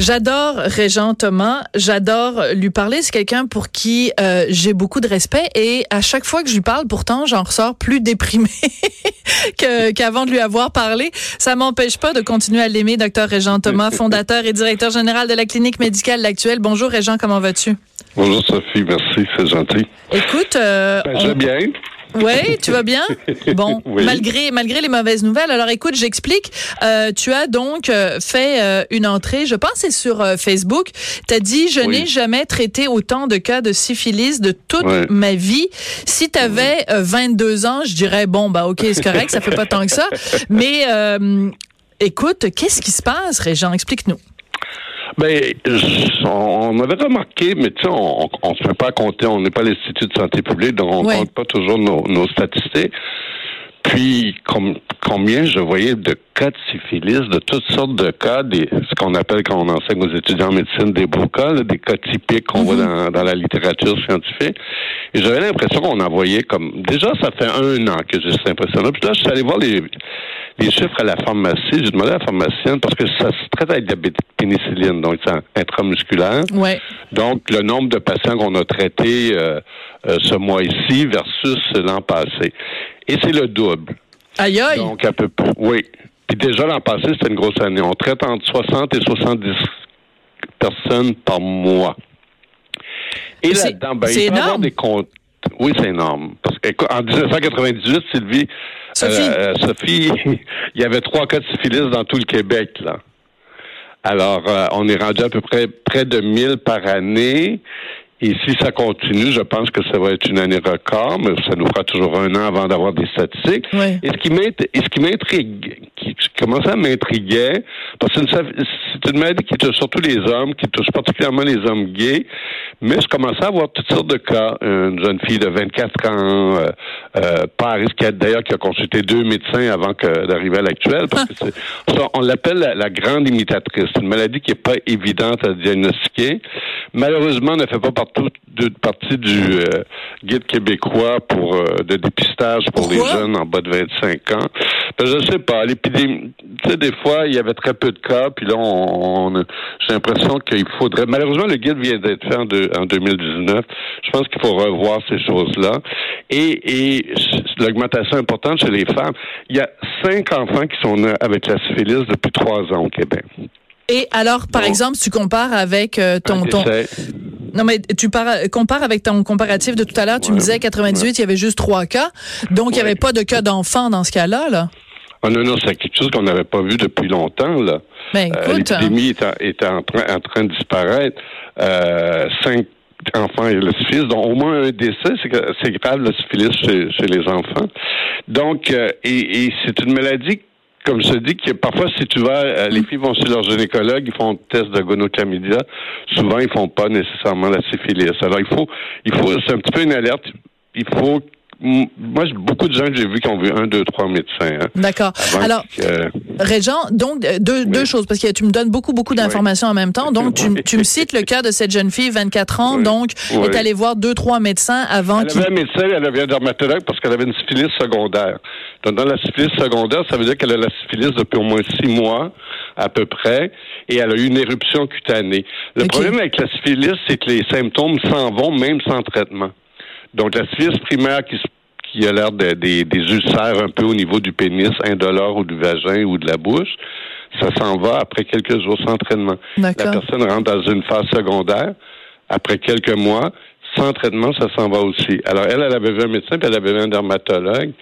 J'adore Régent Thomas, j'adore lui parler. C'est quelqu'un pour qui euh, j'ai beaucoup de respect et à chaque fois que je lui parle, pourtant, j'en ressors plus déprimé que, qu'avant de lui avoir parlé. Ça m'empêche pas de continuer à l'aimer, docteur Régent Thomas, fondateur et directeur général de la clinique médicale L'Actuelle. Bonjour Régent, comment vas-tu? Bonjour Sophie, merci, c'est gentil. Écoute, euh, Ben, on- je vais bien. Oui, tu vas bien? Bon, Oui. malgré malgré les mauvaises nouvelles. Alors écoute, j'explique. Euh, tu as donc euh, fait euh, une entrée, je pense c'est sur euh, Facebook. Tu as dit je Oui. n'ai jamais traité autant de cas de syphilis de toute Ouais. ma vie. Si tu avais 22 ans, je dirais bon bah OK, c'est correct, ça fait pas tant que ça. Mais euh, écoute, qu'est-ce qui se passe, Régent? Explique-nous. Ben, on avait remarqué, mais tu sais, on, on se fait pas compter, on n'est pas l'Institut de santé publique, donc on Ouais. compte pas toujours nos, nos statistiques. Puis, com- combien je voyais de cas de syphilis, de toutes sortes de cas, des, ce qu'on appelle quand on enseigne aux étudiants en médecine des beaux cas, là, des cas typiques qu'on voit dans, dans la littérature scientifique. Et j'avais l'impression qu'on en voyait comme... Déjà, ça fait un an que j'ai cette impression-là. Puis là, je suis allé voir les, les chiffres à la pharmacie. J'ai demandé à la pharmacienne, parce que ça se traite avec de la pénicilline, donc c'est intramusculaire. Ouais. Donc, le nombre de patients qu'on a traités euh, euh, ce mois-ci versus l'an passé. Et c'est le double. Aïe aïe. Donc, à peu près. Oui. Puis déjà, l'an passé, c'était une grosse année. On traite entre 60 et 70 personnes par mois. Et là-dedans, ben, il peut avoir des comptes. Oui, c'est énorme. Parce qu'en 1998, Sylvie, Sophie. euh, Sophie, il y avait trois cas de syphilis dans tout le Québec, là. Alors, euh, on est rendu à peu près près de 1000 par année. Et si ça continue, je pense que ça va être une année record, mais ça nous fera toujours un an avant d'avoir des statistiques. Ouais. Et ce qui m'int- et ce qui m'intrigue, qui commençait à m'intriguer, parce que c'est une, c'est une maladie qui touche surtout les hommes, qui touche particulièrement les hommes gays, mais je commençais à voir toutes sortes de cas. Une jeune fille de 24 ans, euh, euh, Paris, qui a d'ailleurs qui a consulté deux médecins avant que d'arriver à l'actuel, parce que c'est, ça, on l'appelle la, la grande imitatrice. C'est une maladie qui est pas évidente à diagnostiquer. Malheureusement, elle ne fait pas partout, de, partie du euh, guide québécois pour euh, de dépistage pour Pourquoi? les jeunes en bas de 25 ans. Ben, je sais pas. L'épidémie, tu sais, des fois, il y avait très peu de cas, puis là, on, on- j'ai l'impression qu'il faudrait. Malheureusement, le guide vient d'être fait en, deux- en 2019. Je pense qu'il faut revoir ces choses-là. Et, et l'augmentation importante chez les femmes. Il y a cinq enfants qui sont nés avec la syphilis depuis trois ans au Québec. Et alors, par Bon. exemple, si tu compares avec euh, ton. Non, mais tu par- compares avec ton comparatif de tout à l'heure. Tu me disais 98, il y avait juste trois cas. Donc, il n'y avait pas de cas d'enfants dans ce cas-là, là. Ah non, non, c'est quelque chose qu'on n'avait pas vu depuis longtemps, là. Ben, Euh, écoute. hein. L'épidémie est, en, est en, train, en train de disparaître. Euh, cinq enfants et le syphilis, dont au moins un décès, c'est grave le syphilis chez, chez les enfants. Donc, euh, et, et c'est une maladie, comme je te dis, que parfois, si tu vas, euh, les filles vont chez leur gynécologue, ils font un test de gonochlamydia. Souvent, ils font pas nécessairement la syphilis. Alors, il faut, il faut, c'est un petit peu une alerte. Il faut, moi, j'ai beaucoup de gens que j'ai vus qui ont vu un, deux, trois médecins. hein, D'accord. Alors, que- Régent, donc, euh, deux, deux choses, parce que tu me donnes beaucoup, beaucoup d'informations en même temps. Donc, tu, me cites le cas de cette jeune fille, 24 ans, Oui. donc, est allée voir deux, trois médecins avant Elle avait un médecin, elle avait un dermatologue parce qu'elle avait une syphilis secondaire. Donc, dans la syphilis secondaire, ça veut dire qu'elle a la syphilis depuis au moins six mois, à peu près, et elle a eu une éruption cutanée. Le problème avec la syphilis, c'est que les symptômes s'en vont même sans traitement. Donc, la syphilis primaire qui, se- qui a l'air de- des, des ulcères un peu au niveau du pénis, indolore ou du vagin ou de la bouche, ça s'en va après quelques jours sans traitement. La personne rentre dans une phase secondaire. Après quelques mois, sans traitement, ça s'en va aussi. Alors, elle, elle avait vu un médecin, puis elle avait vu un dermatologue.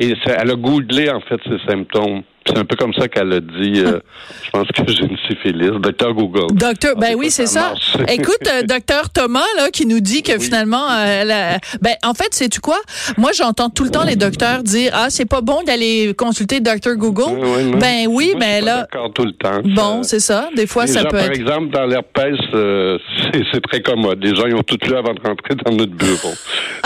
Et ça- elle a googlé, en fait, ses symptômes. C'est un peu comme ça qu'elle a dit, euh, je pense que j'ai une syphilis. Docteur Google. Docteur, ben Ah, oui, c'est ça. Écoute, euh, docteur Thomas, là, qui nous dit que Oui. finalement, euh, la- ben, en fait, c'est tu quoi? Moi, j'entends tout le temps les docteurs dire, ah, c'est pas bon d'aller consulter Dr. Google. Ben oui, Moi, suis ben là, D'accord tout le temps. bon, c'est ça. Des fois, les ça gens, peut par être. exemple, dans l'herpès, euh, c'est très commode. Les gens ils ont tout lu avant de rentrer dans notre bureau.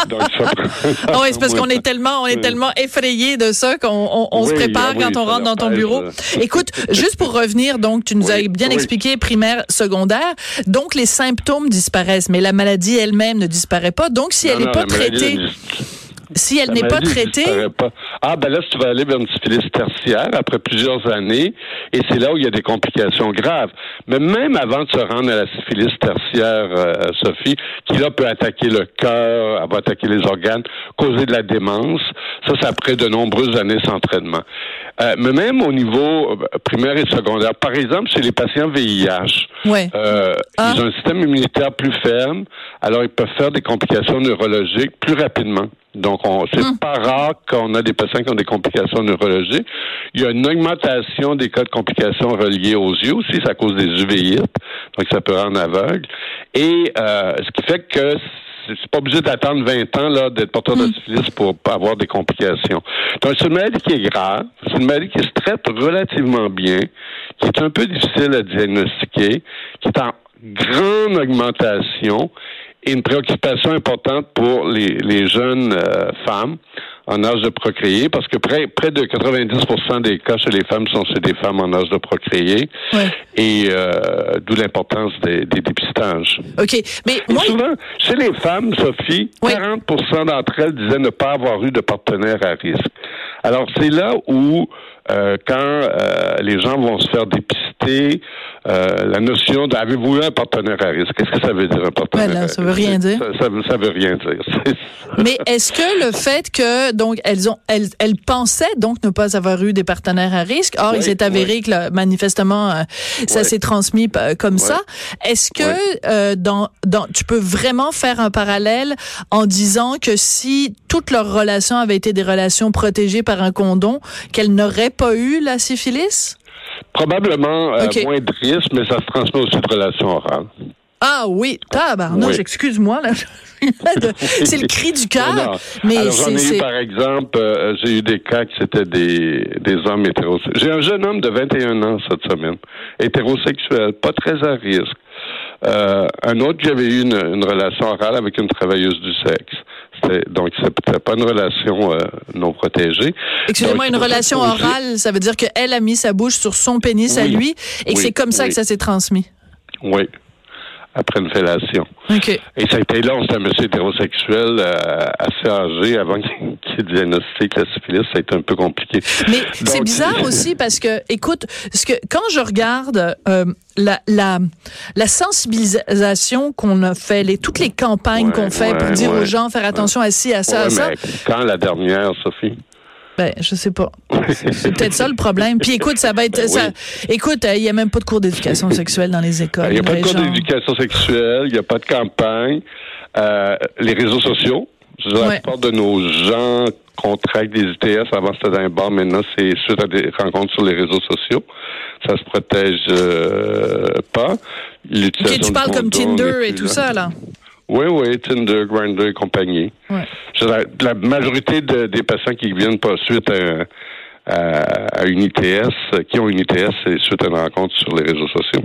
Donc ça prend, Ah oui, c'est parce qu'on est tellement, on est tellement effrayé de ça qu'on on, on se prépare quand on rentre dans ton l'empêche, bureau. Écoute, juste pour revenir, donc tu nous as bien oui. expliqué primaire, secondaire. Donc les symptômes disparaissent, mais la maladie elle-même ne disparaît pas. Donc si Non, elle n'est pas traitée, si elle n'est pas traitée, pas. Ah, ben là, si tu vas aller vers une syphilis tertiaire après plusieurs années, et c'est là où il y a des complications graves. Mais même avant de se rendre à la syphilis tertiaire, euh, Sophie, qui là peut attaquer le cœur, va attaquer les organes, causer de la démence, ça, c'est après de nombreuses années d'entraînement. Euh, mais même au niveau euh, primaire et secondaire, par exemple, chez les patients VIH, ouais. euh, Ah. Ils ont un système immunitaire plus ferme, alors ils peuvent faire des complications neurologiques plus rapidement. Donc, on, c'est Hum. pas rare qu'on a des patients qui ont des complications neurologiques. Il y a une augmentation des cas de complications reliées aux yeux aussi, c'est à cause des uveites, donc ça peut rendre aveugle. Et euh, ce qui fait que c'est pas obligé d'attendre 20 ans là d'être porteur de syphilis pour pas avoir des complications. Donc c'est une maladie qui est grave, c'est une maladie qui se traite relativement bien, qui est un peu difficile à diagnostiquer, qui est en grande augmentation et une préoccupation importante pour les, les jeunes euh, femmes en âge de procréer, parce que près, près de 90 des cas chez les femmes sont chez des femmes en âge de procréer, Ouais. et euh, d'où l'importance des, des dépistages. Ok, mais moi, souvent, chez les femmes, Sophie, Oui. 40 d'entre elles disaient ne pas avoir eu de partenaire à risque. Alors, c'est là où, euh, quand euh, les gens vont se faire dépister, euh, la notion de avez-vous un partenaire à risque? Qu'est-ce que ça veut dire, un partenaire Ben à ça risque? veut rien dire. Ça, ça, veut- ça veut rien dire. Mais est-ce que le fait que donc elles ont elles, elles pensaient donc ne pas avoir eu des partenaires à risque, or il Oui, s'est avéré oui. que là, manifestement euh, ça s'est transmis euh, comme ça. Est-ce que euh, dans dans tu peux vraiment faire un parallèle en disant que si toutes leurs relations avaient été des relations protégées par un condom, qu'elles n'auraient pas eu la syphilis? Probablement euh, moins de risque, mais ça se transmet aussi de relations orales. Ah oui, tabarnouche, Oui. excuse-moi là. c'est le cri du cœur, non. mais Alors, j'en ai eu, par exemple, euh, j'ai eu des cas qui c'était des, des hommes hétérosexuels. J'ai un jeune homme de 21 ans cette semaine, hétérosexuel, pas très à risque. Euh, un autre, j'avais eu une, une relation orale avec une travailleuse du sexe. Donc, c'était pas une relation euh, non protégée. Excusez-moi, une relation orale, ça veut dire qu'elle a mis sa bouche sur son pénis à lui et que c'est comme ça oui. que ça s'est transmis. Oui, après une fellation. OK. Et ça a été long, c'était un monsieur hétérosexuel euh, assez âgé avant qu'il diagnostique la syphilis. Ça a été un peu compliqué. Mais c'est bizarre aussi parce que, écoute, parce que quand je regarde euh, la, la, la sensibilisation qu'on a fait, les, toutes les campagnes Ouais, qu'on fait pour ouais, dire aux gens faire attention à ci, à ça, à ça, mais quand la dernière, Sophie? Ben je sais pas. C'est peut-être ça le problème. Puis écoute, ça va être Ben ça. Écoute, euh, il y a même pas de cours d'éducation sexuelle dans les écoles. Il n'y a pas de cours d'éducation sexuelle, il n'y a pas de campagne. Euh, les réseaux sociaux, dire, Ouais. la plupart de nos gens contractent des ITS. Avant, c'était dans un bar. Maintenant, c'est suite à des rencontres sur les réseaux sociaux. Ça se protège euh, pas. Ok, L'utilisation tu parles comme Tinder et tout là. ça là. Oui, oui, Tinder, Grindr et compagnie. Ouais. La, majorité de- des patients qui viennent pas suite à, à- à une ITS, qui ont une ITS, c'est suite à une rencontre sur les réseaux sociaux.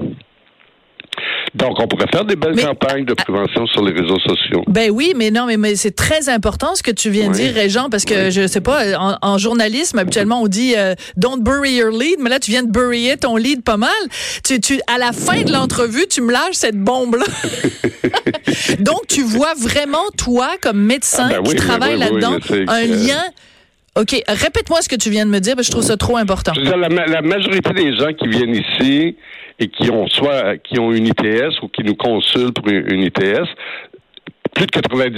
Donc, on pourrait faire des belles Mais- campagnes de prévention sur les réseaux sociaux. Ben oui, mais non, mais, mais c'est très important ce que tu viens de dire, Régent, parce que Oui. je sais pas, en, en journalisme, habituellement, on dit euh, don't bury your lead, mais là, tu viens de buryer ton lead pas mal. Tu, tu, à la fin de l'entrevue, tu me lâches cette bombe-là. Donc, tu vois vraiment, toi, comme médecin Ah ben qui oui, travaille là-dedans, un que- lien. OK, répète-moi ce que tu viens de me dire, parce que je trouve ça trop important. Je veux dire, la majorité des gens qui viennent ici et qui ont soit qui ont une ITS ou qui nous consultent pour une, ITS, plus de 90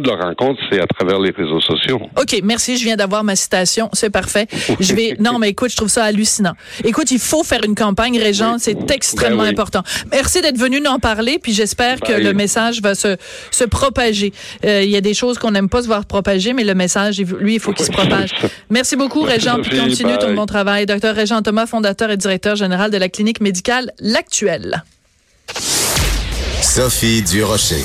de leurs rencontres, c'est à travers les réseaux sociaux. OK, merci, je viens d'avoir ma citation, c'est parfait. Je vais Non, mais écoute, je trouve ça hallucinant. Écoute, il faut faire une campagne Régent, c'est extrêmement Ben oui. important. Merci d'être venu nous en parler, puis j'espère que Bye. le message va se se propager. Euh, Il y a des choses qu'on n'aime pas se voir propager, mais le message lui, il faut qu'il se propage. Merci beaucoup Régent, puis continue ton bon travail. Docteur Régent Thomas, fondateur et directeur général de la clinique médicale L'Actuelle. Sophie Durocher.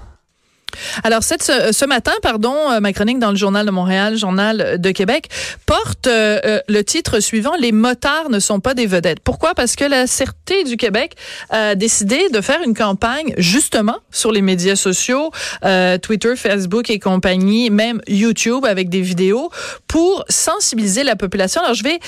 Alors, cette, ce, matin, pardon, euh, ma chronique dans le Journal de Montréal, Journal de Québec, porte euh, euh, le titre suivant Les motards ne sont pas des vedettes. Pourquoi? Parce que la Sûreté du Québec a décidé de faire une campagne justement sur les médias sociaux, Twitter, Facebook et compagnie, même YouTube avec des vidéos pour sensibiliser la population. Alors, je vais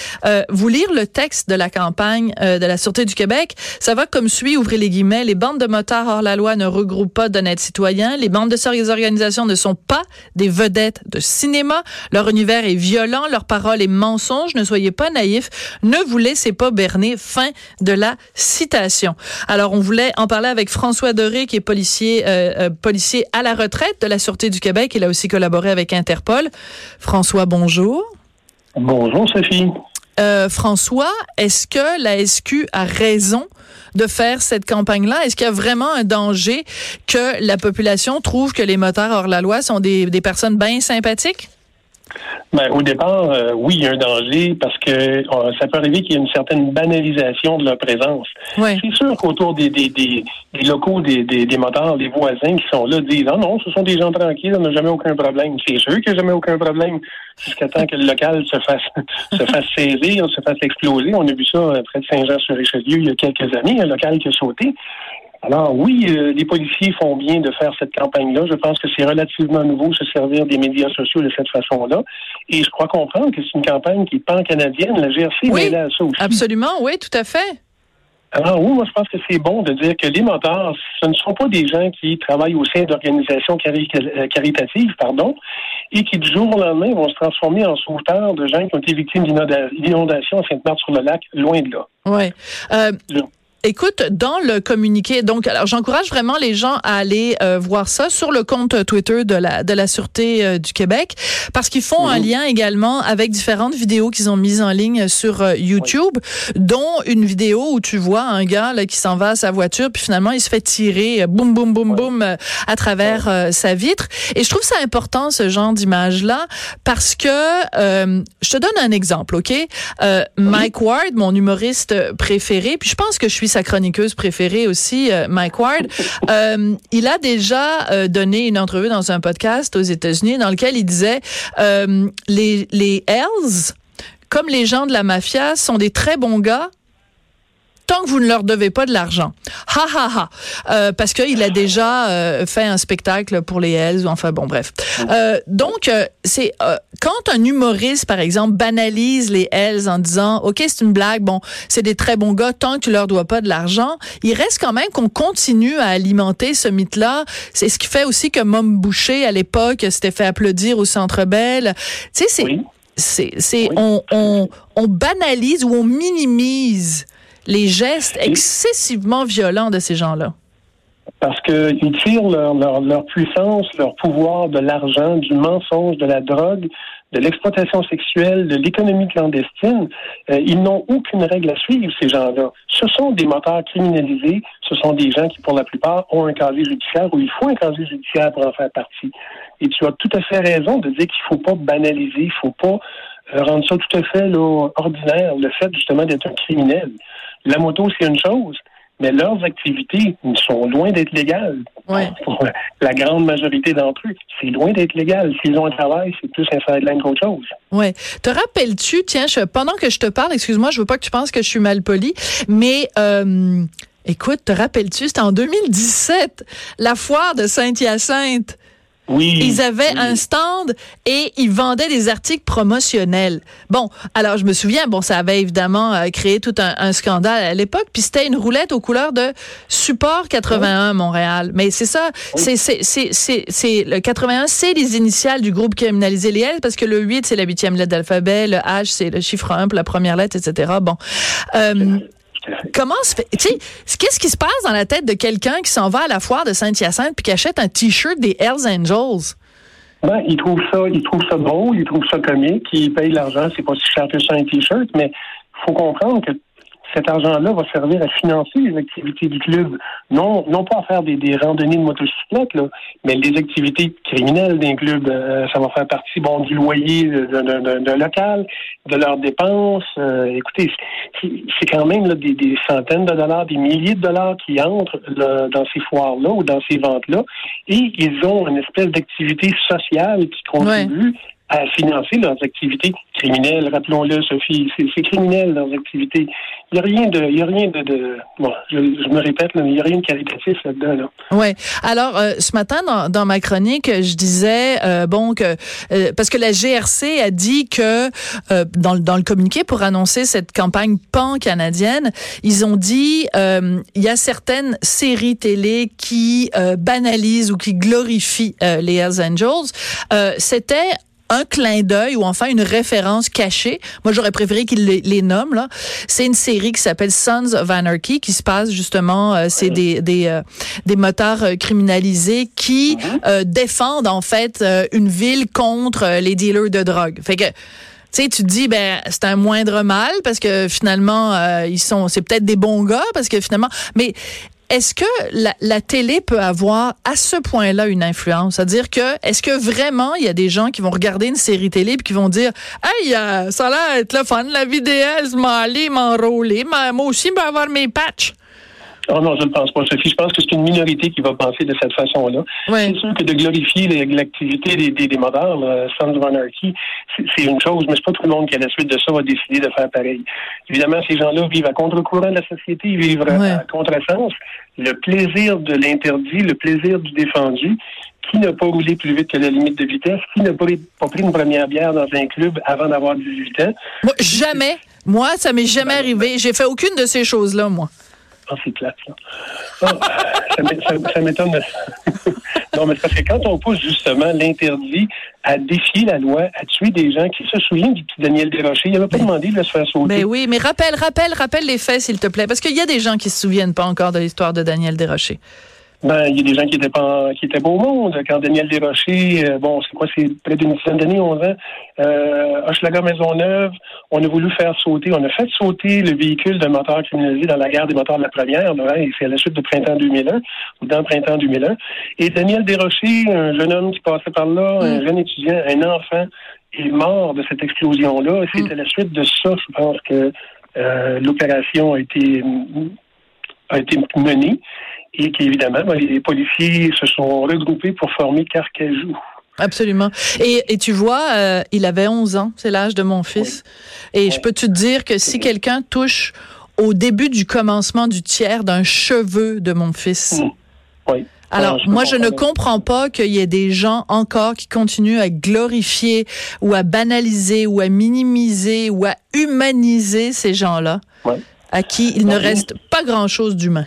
vous lire le texte de la campagne de la Sûreté du Québec. Ça va comme suit, ouvrez les guillemets, les bandes de motards hors la loi ne regroupent pas d'honnêtes citoyens. Les bandes de ces organisations ne sont pas des vedettes de cinéma. Leur univers est violent, leur parole est mensonge. Ne soyez pas naïfs. Ne vous laissez pas berner. Fin de la citation. Alors, on voulait en parler avec François Doré, qui est policier, euh, euh, policier à la retraite de la Sûreté du Québec. Il a aussi collaboré avec Interpol. François, bonjour. Bonjour, Sophie. Euh, François, est-ce que la SQ a raison de faire cette campagne-là? Est-ce qu'il y a vraiment un danger que la population trouve que les motards hors la loi sont des personnes bien sympathiques? Ben, au départ, euh, oui, il y a un danger parce que euh, ça peut arriver qu'il y ait une certaine banalisation de leur présence. C'est sûr qu'autour des, des, des, locaux des, des, des les voisins qui sont là disent Ah non, ce sont des gens tranquilles, on n'a jamais aucun problème. C'est sûr qu'il n'y a jamais aucun problème jusqu'à temps que le local se fasse se fasse saisir, se fasse exploser. On a vu ça euh, près de Saint-Jean-sur-Richelieu il y a quelques années, un local qui a sauté. Alors oui, euh, les policiers font bien de faire cette campagne-là. Je pense que c'est relativement nouveau se servir des médias sociaux de cette façon-là. Et je crois comprendre que c'est une campagne qui est pan-canadienne. La GRC oui, là ça aussi. Absolument, oui, tout à fait. Alors oui, moi je pense que c'est bon de dire que les motards, ce ne sont pas des gens qui travaillent au sein d'organisations euh, caritatives, pardon, et qui du jour au lendemain vont se transformer en sauveteurs de gens qui ont été victimes d'inondations à Sainte-Marthe-sur-le-Lac, loin de là. Oui. Euh, Écoute, dans le communiqué, donc, alors j'encourage vraiment les gens à aller euh, voir ça sur le compte Twitter de la de la sûreté euh, du Québec, parce qu'ils font un mhm. lien également avec différentes vidéos qu'ils ont mises en ligne sur euh, YouTube, dont une vidéo où tu vois un gars là, qui s'en va à sa voiture, puis finalement il se fait tirer, boum boum boum boum, à travers sa vitre. Et je trouve ça important ce genre d'image là, parce que je te donne un exemple, ok? Mike Ward, mon humoriste préféré, puis je pense que je suis sa chroniqueuse préférée aussi, euh, Mike Ward. Euh, il a déjà euh, donné une entrevue dans un podcast aux États-Unis dans lequel il disait les les Hells, comme les gens de la mafia, sont des très bons gars, tant que vous ne leur devez pas de l'argent. Ha ha ha. Euh, parce qu'il a déjà euh, fait un spectacle pour les Hells, enfin bon, bref. Euh, donc, euh, c'est quand un humoriste, par exemple, banalise les Hells en disant, OK, c'est une blague, bon, c'est des très bons gars, tant que tu leur dois pas de l'argent, il reste quand même qu'on continue à alimenter ce mythe-là. C'est ce qui fait aussi que Mom Boucher, à l'époque, s'était fait applaudir au Centre Bell. Tu sais, c'est... C'est, c'est, on, on, on banalise ou on minimise les gestes excessivement violents de ces gens-là? Parce qu'ils tirent leur, leur, puissance, leur pouvoir de l'argent, du mensonge, de la drogue, de l'exploitation sexuelle, de l'économie clandestine. Euh, ils n'ont aucune règle à suivre, ces gens-là. Ce sont des moteurs criminalisés. Ce sont des gens qui, pour la plupart, ont un casier judiciaire ou il faut un casier judiciaire pour en faire partie. Et tu as tout à fait raison de dire qu'il ne faut pas banaliser, il ne faut pas euh, rendre ça tout à fait ordinaire, le fait justement d'être un criminel. La moto, c'est une chose, mais leurs activités sont loin d'être légales. Pour la grande majorité d'entre eux, c'est loin d'être légal. S'ils ont un travail, c'est plus un sideline qu'autre chose. Oui. Te rappelles-tu, tiens, pendant que je te parle, excuse-moi, je veux pas que tu penses que je suis mal poli, mais euh, écoute, te rappelles-tu, c'était en 2017, la foire de Saint-Hyacinthe. Oui, ils avaient un stand et ils vendaient des articles promotionnels. Bon, alors je me souviens, bon, ça avait évidemment euh, créé tout un, scandale à l'époque, puis c'était une roulette aux couleurs de Support 81 Montréal. Mais c'est ça, c'est c'est c'est c'est le 81, c'est les initiales du groupe criminalisé les L parce que le 8 c'est la huitième lettre d'alphabet, le H c'est le chiffre 1 pour la première lettre, etc. Bon. Euh, Comment se fait, tu sais, qu'est-ce qui se passe dans la tête de quelqu'un qui s'en va à la foire de Saint-Hyacinthe puis qui achète un T-shirt des Hells Angels? Ben, il trouve ça, il trouve ça drôle, il trouve ça comique, il paye l'argent, c'est pas si cher que ça un T-shirt, mais il faut comprendre que cet argent-là va servir à financer les activités du club. Non, non pas à faire des, des randonnées de motocyclettes, là, mais les activités criminelles d'un club. Euh, ça va faire partie bon du loyer d'un local, de leurs dépenses. Euh, écoutez, c'est quand même là, des, des, centaines de dollars, des milliers de dollars qui entrent dans ces foires-là ou dans ces ventes-là, et ils ont une espèce d'activité sociale qui contribue à financer leurs activités criminelles. Rappelons-le, Sophie, c'est criminel leurs activités. Il n'y a rien de, il y a rien de, de bon, je, me répète, mais il n'y a rien de qualitatif là-dedans. Là. Ouais. Alors, euh, ce matin dans, dans, ma chronique, je disais euh, bon que euh, parce que la GRC a dit que dans, dans le communiqué pour annoncer cette campagne pan canadienne, ils ont dit il y a certaines séries télé qui banalisent ou qui glorifient les Hells Angels. C'était un clin d'œil ou enfin une référence cachée. Moi, j'aurais préféré qu'il les, les, nomme. Là, c'est une série qui s'appelle Sons of Anarchy, qui se passe justement, euh, c'est des des, euh, des motards euh, criminalisés qui mhm. défendent en fait une ville contre les dealers de drogue. Fait que tu sais, tu te dis, ben, c'est un moindre mal parce que finalement, ils sont, c'est peut-être des bons gars parce que finalement, mais est-ce que la, télé peut avoir à ce point-là une influence? C'est-à-dire que, est-ce que vraiment il y a des gens qui vont regarder une série télé et qui vont dire, hey, euh, ça a l'air d'être le fun, la vidéo, m'aller, m'enrôler, moi aussi, je vais avoir mes patchs. Oh non, je ne pense pas, Sophie. Je pense que c'est une minorité qui va penser de cette façon-là. C'est sûr que de glorifier l'activité des, des, des modernes, euh, Sons of Anarchy, c'est une chose, mais c'est pas tout le monde qui, à la suite de ça, va décider de faire pareil. Évidemment, ces gens-là vivent à contre-courant de la société, ils vivent à contre-sens. Le plaisir de l'interdit, le plaisir du défendu, qui n'a pas roulé plus vite que la limite de vitesse, qui n'a pas, pris une première bière dans un club avant d'avoir 18 ans. Moi, jamais. Moi, ça m'est jamais arrivé. J'ai fait aucune de ces choses-là, moi. Ah, c'est plate, ça. Ah, m'étonne. non, mais parce que quand on pousse justement l'interdit à défier la loi, à tuer des gens, qui se souviennent du petit Daniel Desrochers? Il n'avait pas demandé de se faire sauter. Mais ben oui, mais rappelle, rappelle, rappelle les faits, s'il te plaît. Parce qu'il y a des gens qui se souviennent pas encore de l'histoire de Daniel Desrochers. Ben, il y a des gens qui étaient pas, qui étaient au monde. Quand Daniel Desrochers, euh, bon, c'est quoi, c'est près d'une dizaine d'années, 11 ans, euh, Hochelaga Maisonneuve, on a voulu faire sauter, on a fait sauter le véhicule d'un moteur criminalisé dans la gare des moteurs de la première, hein, c'est à la suite de printemps 2001, ou dans printemps 2001. Et Daniel Desrochers, un jeune homme qui passait par là, un mm. jeune étudiant, un enfant, est mort de cette explosion-là. C'est mm. à la suite de ça, je pense que euh, l'opération a été a été menée et qu'évidemment, ben, les policiers se sont regroupés pour former Carcajou. Absolument. Et, et tu vois, euh, il avait 11 ans, c'est l'âge de mon fils. Et je peux te dire que si quelqu'un touche au début du commencement du tiers d'un cheveu de mon fils. Oui. Alors, moi, je ne comprends pas qu'il y ait des gens encore qui continuent à glorifier ou à banaliser ou à minimiser ou à humaniser ces gens-là, à qui il ne reste pas grand-chose d'humain.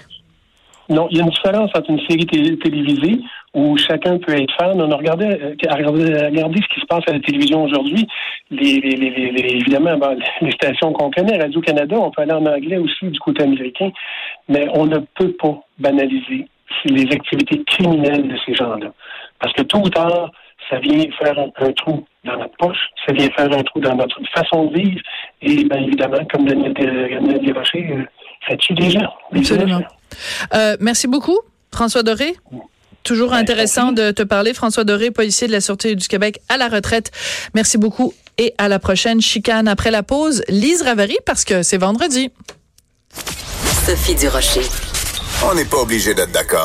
Non, il y a une différence entre une série télévisée où chacun peut être fan. On a regardé, euh, regardé, ce qui se passe à la télévision aujourd'hui. Les, les, les, évidemment, les stations qu'on connaît, Radio-Canada, on peut aller en anglais aussi du côté américain, mais on ne peut pas banaliser les activités criminelles de ces gens-là. Parce que tôt ou tard, ça vient faire un, trou dans notre poche, ça vient faire un trou dans notre façon de vivre. Et bien évidemment, comme Daniel Desrochers, euh, ça tue des gens. Euh, merci beaucoup, François Doré. Toujours intéressant de te parler. François Doré, policier de la Sûreté du Québec à la retraite. Merci beaucoup et à la prochaine chicane après la pause. Lise Ravary parce que c'est vendredi. Sophie Durocher. On n'est pas obligé d'être d'accord.